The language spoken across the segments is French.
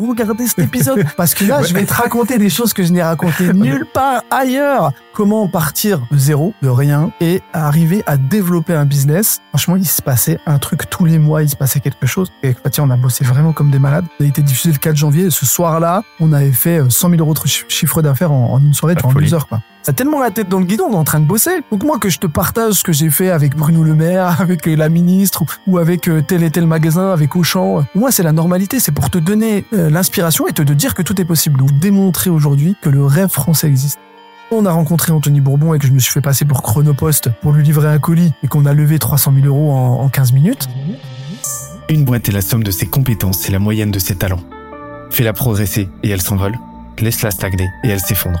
regardez cet épisode parce que là, je vais te raconter des choses que je n'ai racontées nulle part ailleurs. Comment partir de zéro, de rien, et arriver à développer un business. Franchement, il se passait un truc tous les mois, il se passait quelque chose. Et on a bossé vraiment comme des malades. Ça a été diffusé le 4 janvier. Et ce soir-là, on avait fait 100 000 euros de chiffre d'affaires en, en, une soirée, en deux heures, quoi. T'as tellement la tête dans le guidon, on est en train de bosser. Donc moi que je te partage ce que j'ai fait avec Bruno Le Maire, avec la ministre ou avec euh, tel et tel magasin, avec Auchan, moi c'est la normalité, c'est pour te donner euh, l'inspiration et te dire que tout est possible. Donc démontrer aujourd'hui que le rêve français existe. On a rencontré Anthony Bourbon et que je me suis fait passer pour Chronopost pour lui livrer un colis et qu'on a levé 300 000 euros en, en 15 minutes. Une boîte est la somme de ses compétences et la moyenne de ses talents. Fais-la progresser et elle s'envole. Laisse-la stagner et elle s'effondre.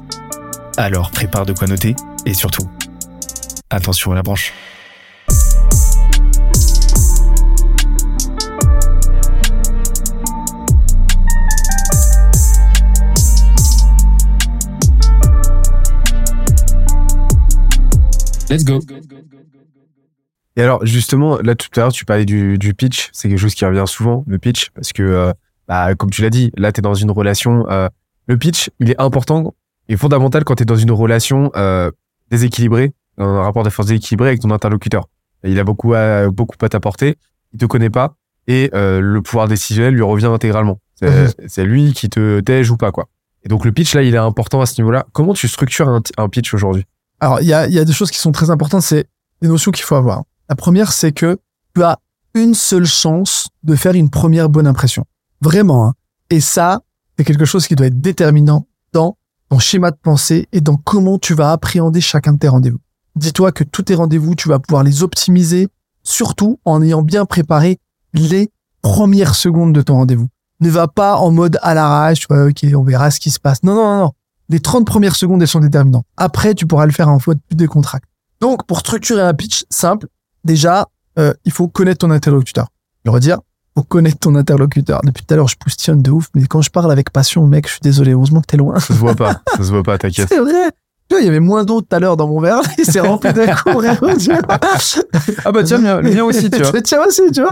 Alors prépare de quoi noter et surtout, attention à la branche. Let's go. Et alors justement, là tout à l'heure tu parlais du, du pitch, c'est quelque chose qui revient souvent, le pitch, parce que euh, bah, comme tu l'as dit, là tu es dans une relation, euh, le pitch il est important est fondamental quand tu es dans une relation euh, déséquilibrée, dans un rapport de force déséquilibré avec ton interlocuteur. Il a beaucoup à, beaucoup à t'apporter, il te connaît pas et euh, le pouvoir décisionnel lui revient intégralement. C'est mhm. lui qui te tège ou pas quoi. Et donc le pitch là, il est important à ce niveau-là. Comment tu structures un, un pitch aujourd'hui? Alors il y a, y a des choses qui sont très importantes, c'est des notions qu'il faut avoir. La première, c'est que tu as une seule chance de faire une première bonne impression. Vraiment. Hein. Et ça, c'est quelque chose qui doit être déterminant dans ton schéma de pensée et dans comment tu vas appréhender chacun de tes rendez-vous. Dis-toi que tous tes rendez-vous, tu vas pouvoir les optimiser, surtout en ayant bien préparé les premières secondes de ton rendez-vous. Ne va pas en mode à l'arrache, vois, ok, on verra ce qui se passe. Non, non, non, non. Les 30 premières secondes, elles sont déterminantes. Après, tu pourras le faire en plus de contracts. Donc, pour structurer un pitch simple, déjà, euh, il faut connaître ton interlocuteur. Le redire, faut connaître ton interlocuteur. Depuis tout à l'heure, je poussionne de ouf, mais quand je parle avec passion, mec, je suis désolé, heureusement que t'es loin. Ça se voit pas, ça se voit pas, t'inquiète. C'est vrai. Il y avait moins d'eau tout à l'heure dans mon verre, il s'est rempli d'un coup, Ah bah tiens, le mien aussi, tu vois. tiens aussi, tu vois.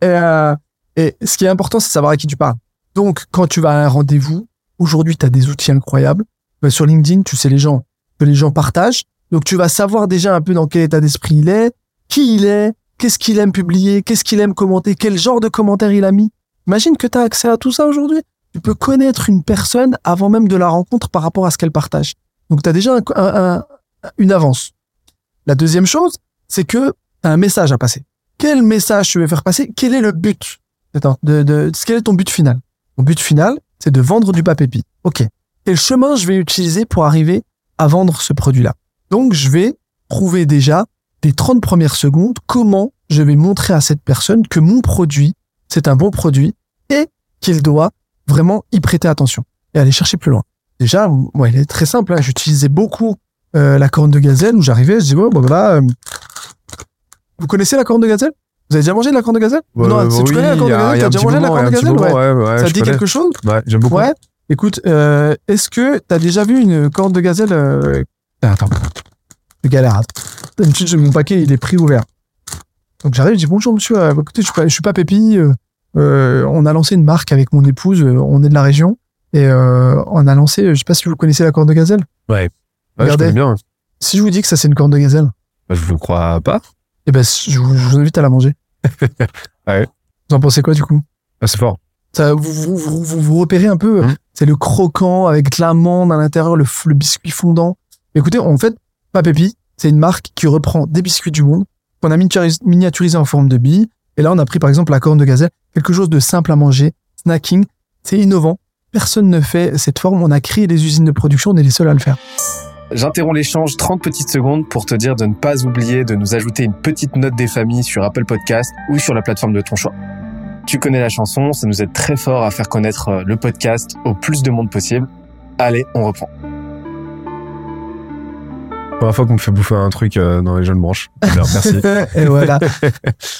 Et, euh, et ce qui est important, c'est de savoir à qui tu parles. Donc, quand tu vas à un rendez-vous, aujourd'hui, tu as des outils incroyables. Bah, sur LinkedIn, tu sais les gens, que les gens partagent. Donc, tu vas savoir déjà un peu dans quel état d'esprit il est, qui il est, qu'est-ce qu'il aime publier, qu'est-ce qu'il aime commenter, quel genre de commentaires il a mis? Imagine que tu as accès à tout ça aujourd'hui. Tu peux connaître une personne avant même de la rencontre par rapport à ce qu'elle partage. Donc tu as déjà une avance. La deuxième chose, c'est que tu as un message à passer. Quel message tu veux faire passer? Quel est le but de, de, Quel est ton but final? Mon but final, c'est de vendre du papépi. Ok. Quel chemin je vais utiliser pour arriver à vendre ce produit-là? Donc je vais trouver déjà des 30 premières secondes comment je vais montrer à cette personne que mon produit, c'est un bon produit et qu'il doit vraiment y prêter attention et aller chercher plus loin. Déjà, moi, il est très simple. Hein. J'utilisais beaucoup euh, la corne de gazelle où j'arrivais, je dis, bon, voilà. Euh, vous connaissez la corne de gazelle? Vous avez déjà mangé de la corne de gazelle? Non, si tu connais la corne de gazelle, t'as déjà mangé de la corne de gazelle? ouais. Ça dit quelque chose? Ouais, j'aime beaucoup. Ouais. Écoute, euh, est-ce que t'as déjà vu une corne de gazelle euh... Attends, je galère. D'habitude, mon paquet, il est pris ouvert. Donc j'arrive, je dis bonjour monsieur, euh, écoutez, je suis pas, je suis pas Pépi. Euh, euh, on a lancé une marque avec mon épouse, on est de la région et on a lancé, je sais pas si vous connaissez la corne de gazelle. Ouais. Regardez, je bien. Si je vous dis que ça c'est une corne de gazelle. Bah, je vous crois pas. Eh ben, je vous, invite à la manger. ouais. Vous en pensez quoi du coup? Ah, C'est fort. Ça, vous, vous, vous, vous, repérez un peu. Mmh. C'est le croquant avec de l'amande à l'intérieur, le, le biscuit fondant. Écoutez, en fait, pas Pépi, c'est une marque qui reprend des biscuits du monde qu'on a miniaturisé en forme de billes. Et là, on a pris par exemple la corne de gazelle, quelque chose de simple à manger, snacking. C'est innovant. Personne ne fait cette forme. On a créé les usines de production. On est les seuls à le faire. J'interromps l'échange 30 petites secondes pour te dire de ne pas oublier de nous ajouter une petite note des familles sur Apple Podcast ou sur la plateforme de ton choix. Tu connais la chanson, ça nous aide très fort à faire connaître euh, le podcast au plus de monde possible. Allez, on reprend. Première fois qu'on me fait bouffer un truc euh, dans les jeunes branches. Merci. et voilà.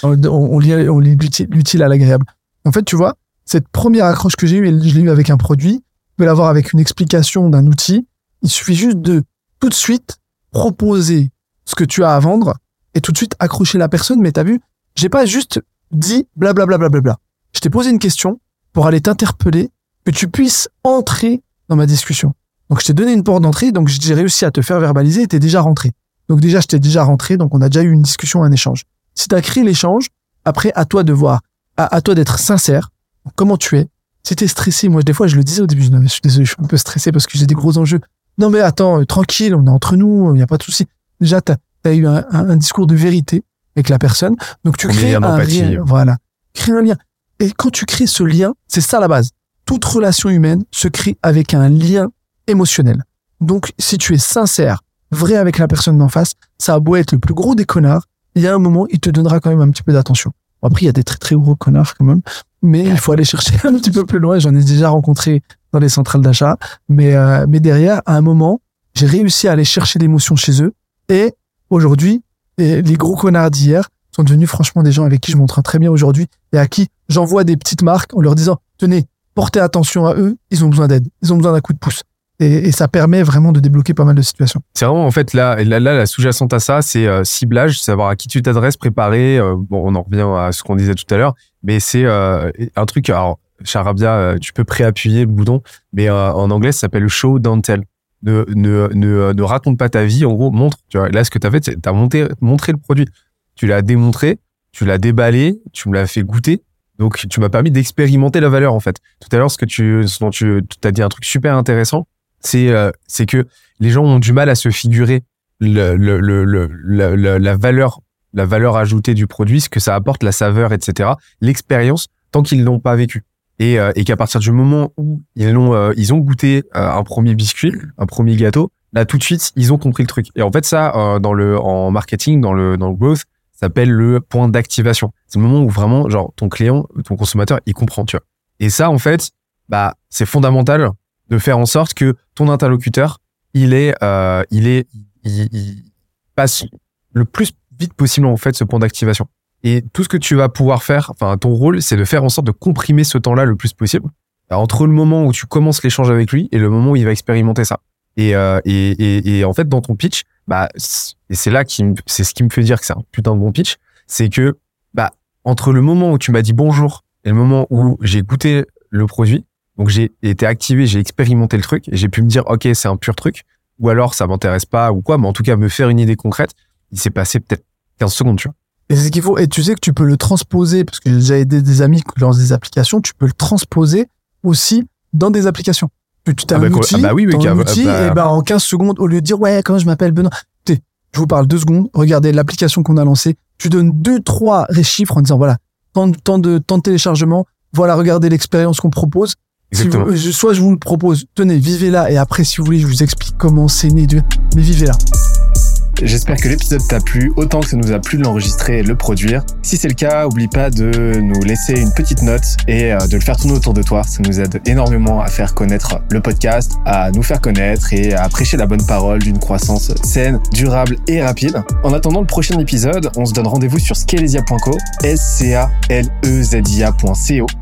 on, on, lit, on lit l'utile à l'agréable. En fait, tu vois, cette première accroche que j'ai eue, je l'ai eue avec un produit. Tu peux l'avoir avec une explication d'un outil. Il suffit juste de tout de suite proposer ce que tu as à vendre et tout de suite accrocher la personne. Mais t'as vu, j'ai pas juste dit blablabla. Bla, bla, bla, Je t'ai posé une question pour aller t'interpeller, que tu puisses entrer dans ma discussion. Donc je t'ai donné une porte d'entrée, donc j'ai réussi à te faire verbaliser et t'es déjà rentré. Donc déjà, je t'ai déjà rentré, donc on a déjà eu une discussion, un échange. Si t'as créé l'échange, après, à toi de voir, à, toi d'être sincère, comment tu es. Si t'es stressé, moi, des fois, je le disais au début, je, je suis désolé, je suis un peu stressé parce que j'ai des gros enjeux. Non, mais attends, euh, tranquille, on est entre nous, il n'y a pas de souci. Déjà, t'as as eu un, un, discours de vérité avec la personne. Donc tu crées un lien. Voilà. Crée un lien. Et quand tu crées ce lien, c'est ça la base. Toute relation humaine se crée avec un lien émotionnel. Donc si tu es sincère, vrai avec la personne d'en face, ça a beau être le plus gros des connards, il y a un moment, il te donnera quand même un petit peu d'attention. après, il y a des très très gros connards quand même, mais il faut aller chercher un petit peu plus loin. J'en ai déjà rencontré dans les centrales d'achat, mais euh, mais derrière, à un moment, j'ai réussi à aller chercher l'émotion chez eux et aujourd'hui, les gros connards d'hier sont devenus franchement des gens avec qui je m'entraîne très bien aujourd'hui et à qui j'envoie des petites marques en leur disant, tenez, portez attention à eux, ils ont besoin d'aide, ils ont besoin d'un coup de pouce. Et, ça permet vraiment de débloquer pas mal de situations. C'est vraiment en fait là, là, la sous-jacente à ça, c'est euh, ciblage, savoir à qui tu t'adresses, préparer. Euh, bon, on en revient à ce qu'on disait tout à l'heure, mais c'est euh, un truc. Alors, Charabia, tu peux préappuyer le bouton, mais en anglais, ça s'appelle show don't tell ne, ne, ne, ne, raconte pas ta vie. En gros, montre. Tu là, ce que tu as fait, c'est tu as montré le produit. Tu l'as démontré, tu l'as déballé, tu me l'as fait goûter. Donc, tu m'as permis d'expérimenter la valeur, en fait. Tout à l'heure, ce que tu, ce dont tu as dit un truc super intéressant, c'est euh, c'est que les gens ont du mal à se figurer le, le, le, le la valeur la valeur ajoutée du produit, ce que ça apporte, la saveur, etc. L'expérience, tant qu'ils l'ont pas vécu et, euh, et qu'à partir du moment où ils ont euh, ils ont goûté euh, un premier biscuit, un premier gâteau, là tout de suite ils ont compris le truc. Et en fait ça dans le en marketing, dans le dans le growth, s'appelle le point d'activation. C'est le moment où vraiment genre ton client, ton consommateur, il comprend, tu vois. Et ça en fait, bah c'est fondamental de faire en sorte que ton interlocuteur, il est il est il, passe le plus vite possible en fait ce point d'activation. Et tout ce que tu vas pouvoir faire, enfin ton rôle, c'est de faire en sorte de comprimer ce temps-là le plus possible entre le moment où tu commences l'échange avec lui et le moment où il va expérimenter ça. Et, euh, et, et, et, en fait, dans ton pitch, bah, et c'est là qui, c'est ce qui me fait dire que c'est un putain de bon pitch, c'est que bah entre le moment où tu m'as dit bonjour et le moment où j'ai goûté le produit, donc j'ai été activé, j'ai expérimenté le truc et j'ai pu me dire ok c'est un pur truc ou alors ça m'intéresse pas ou quoi, mais en tout cas me faire une idée concrète, il s'est passé peut-être 15 secondes, tu vois. Et c'est ce qu'il faut. Et tu sais que tu peux le transposer, parce que j'ai déjà aidé des amis qui lancent des applications, tu peux le transposer aussi dans des applications. Tu as ah un bah, outil, ah bah oui, oui, un outil bah, et ben en 15 secondes, au lieu de dire, ouais, comment je m'appelle Benoît, je vous parle deux secondes, regardez l'application qu'on a lancée, tu donnes deux, trois chiffres en disant, voilà, tant, tant de, tant de téléchargements, voilà, regardez l'expérience qu'on propose. Exactement. soit je vous le propose, tenez, vivez là, et après, si vous voulez, je vous explique comment c'est né, mais vivez là. J'espère que l'épisode t'a plu autant que ça nous a plu de l'enregistrer et de le produire. Si c'est le cas, oublie pas de nous laisser une petite note et euh, de le faire tourner autour de toi. Ça nous aide énormément à faire connaître le podcast, à nous faire connaître et à prêcher la bonne parole d'une croissance saine, durable et rapide. En attendant le prochain épisode, on se donne rendez-vous sur scalesia.co, s c a l e z i